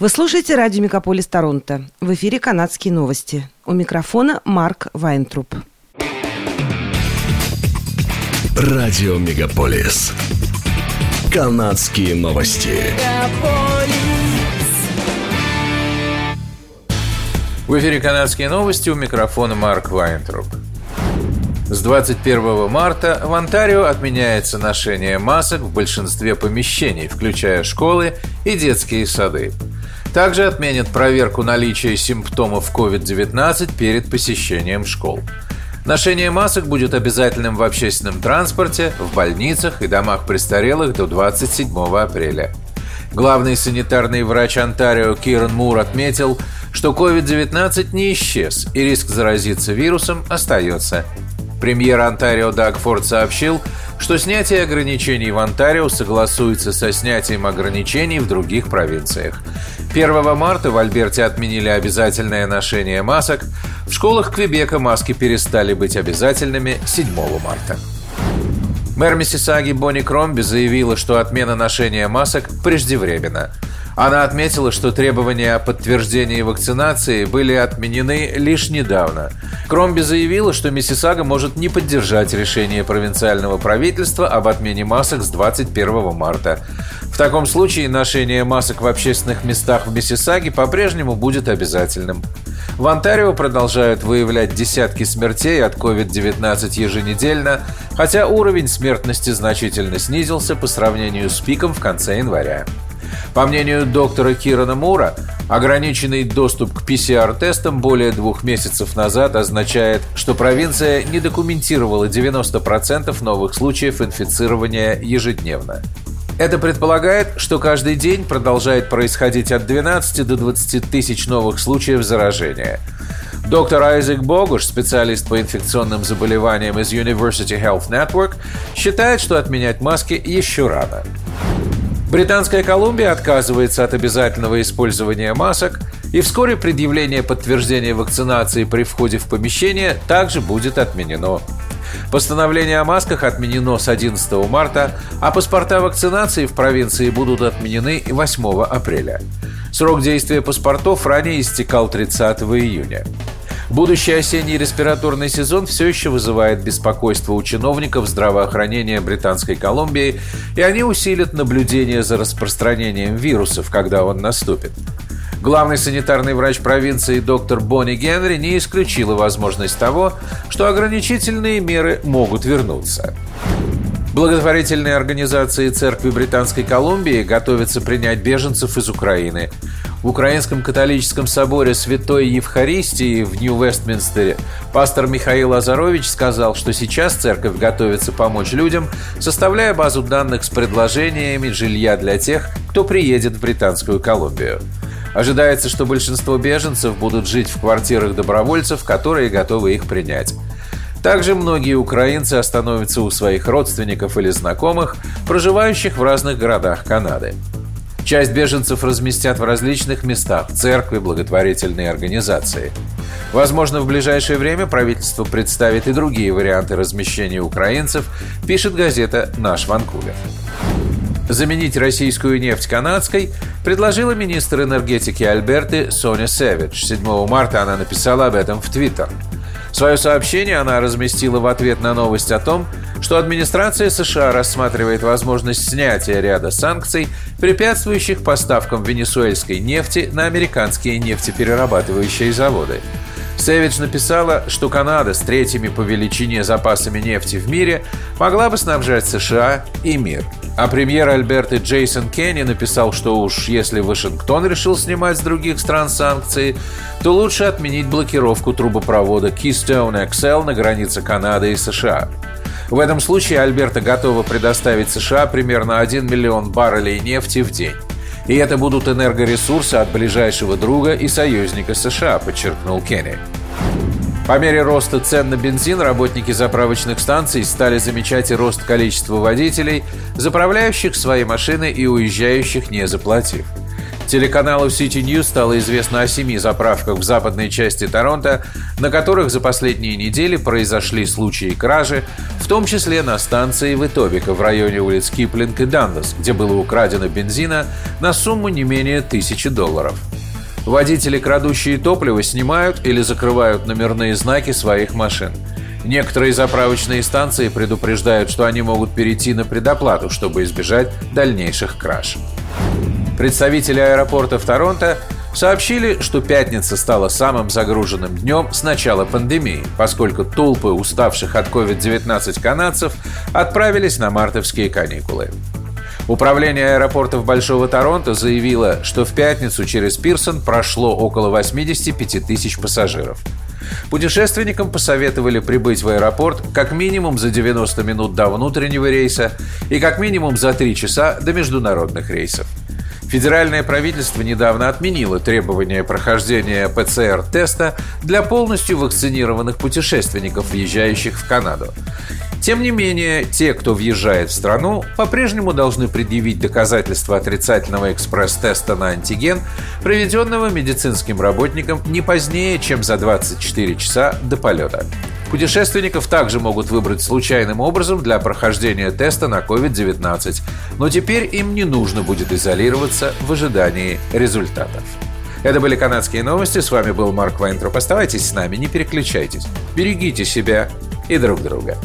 Вы слушаете радио «Мегаполис Торонто». В эфире канадские новости. У микрофона Марк Вайнтруп. Радио «Мегаполис». Канадские новости. В эфире «Канадские новости» у микрофона Марк Вайнтруп. С 21 марта в Онтарио отменяется ношение масок в большинстве помещений, включая школы и детские сады. Также отменят проверку наличия симптомов COVID-19 перед посещением школ. Ношение масок будет обязательным в общественном транспорте, в больницах и домах престарелых до 27 апреля. Главный санитарный врач Онтарио Киран Мур отметил, что COVID-19 не исчез и риск заразиться вирусом остается. Премьер Онтарио Даг Форд сообщил, что снятие ограничений в Онтарио согласуется со снятием ограничений в других провинциях. 1 марта в Альберте отменили обязательное ношение масок. В школах Квебека маски перестали быть обязательными 7 марта. Мэр Миссисаги Бонни Кромби заявила, что отмена ношения масок преждевременна. Она отметила, что требования о подтверждении вакцинации были отменены лишь недавно. Кромби заявила, что Миссисага может не поддержать решение провинциального правительства об отмене масок с 21 марта. В таком случае ношение масок в общественных местах в Миссисаге по-прежнему будет обязательным. В Онтарио продолжают выявлять десятки смертей от COVID-19 еженедельно, хотя уровень смертности значительно снизился по сравнению с пиком в конце января. По мнению доктора Кирана Мура, ограниченный доступ к PCR-тестам более двух месяцев назад означает, что провинция не документировала 90% новых случаев инфицирования ежедневно. Это предполагает, что каждый день продолжает происходить от 12 до 20 тысяч новых случаев заражения. Доктор Айзек Богуш, специалист по инфекционным заболеваниям из University Health Network, считает, что отменять маски еще рано. Британская Колумбия отказывается от обязательного использования масок, и вскоре предъявление подтверждения вакцинации при входе в помещение также будет отменено. Постановление о масках отменено с 11 марта, а паспорта вакцинации в провинции будут отменены 8 апреля. Срок действия паспортов ранее истекал 30 июня. Будущий осенний респираторный сезон все еще вызывает беспокойство у чиновников здравоохранения Британской Колумбии, и они усилят наблюдение за распространением вирусов, когда он наступит. Главный санитарный врач провинции доктор Бонни Генри не исключила возможность того, что ограничительные меры могут вернуться. Благотворительные организации Церкви Британской Колумбии готовятся принять беженцев из Украины. В Украинском католическом соборе Святой Евхаристии в Нью-Вестминстере пастор Михаил Азарович сказал, что сейчас церковь готовится помочь людям, составляя базу данных с предложениями жилья для тех, кто приедет в Британскую Колумбию. Ожидается, что большинство беженцев будут жить в квартирах добровольцев, которые готовы их принять. Также многие украинцы остановятся у своих родственников или знакомых, проживающих в разных городах Канады. Часть беженцев разместят в различных местах – церкви, благотворительные организации. Возможно, в ближайшее время правительство представит и другие варианты размещения украинцев, пишет газета «Наш Ванкувер». Заменить российскую нефть канадской предложила министр энергетики Альберты Соня Севич. 7 марта она написала об этом в Твиттер. Свое сообщение она разместила в ответ на новость о том, что администрация США рассматривает возможность снятия ряда санкций, препятствующих поставкам венесуэльской нефти на американские нефтеперерабатывающие заводы. Сэвидж написала, что Канада с третьими по величине запасами нефти в мире могла бы снабжать США и мир. А премьер Альберты Джейсон Кенни написал, что уж если Вашингтон решил снимать с других стран санкции, то лучше отменить блокировку трубопровода Keystone XL на границе Канады и США. В этом случае Альберта готова предоставить США примерно 1 миллион баррелей нефти в день. И это будут энергоресурсы от ближайшего друга и союзника США, подчеркнул Кенни. По мере роста цен на бензин работники заправочных станций стали замечать и рост количества водителей, заправляющих свои машины и уезжающих не заплатив. Телеканалу City News стало известно о семи заправках в западной части Торонто, на которых за последние недели произошли случаи кражи, в том числе на станции Витобика в районе улиц Киплинг и Дандас, где было украдено бензина на сумму не менее тысячи долларов. Водители, крадущие топливо, снимают или закрывают номерные знаки своих машин. Некоторые заправочные станции предупреждают, что они могут перейти на предоплату, чтобы избежать дальнейших краж. Представители аэропортов Торонто сообщили, что пятница стала самым загруженным днем с начала пандемии, поскольку толпы уставших от COVID-19 канадцев отправились на мартовские каникулы. Управление аэропортов Большого Торонто заявило, что в пятницу через Пирсон прошло около 85 тысяч пассажиров. Путешественникам посоветовали прибыть в аэропорт как минимум за 90 минут до внутреннего рейса и как минимум за 3 часа до международных рейсов. Федеральное правительство недавно отменило требование прохождения ПЦР-теста для полностью вакцинированных путешественников, въезжающих в Канаду. Тем не менее, те, кто въезжает в страну, по-прежнему должны предъявить доказательства отрицательного экспресс-теста на антиген, проведенного медицинским работником не позднее, чем за 24 часа до полета. Путешественников также могут выбрать случайным образом для прохождения теста на COVID-19, но теперь им не нужно будет изолироваться в ожидании результатов. Это были канадские новости. С вами был Марк Вайнтроп. Оставайтесь с нами, не переключайтесь. Берегите себя и друг друга.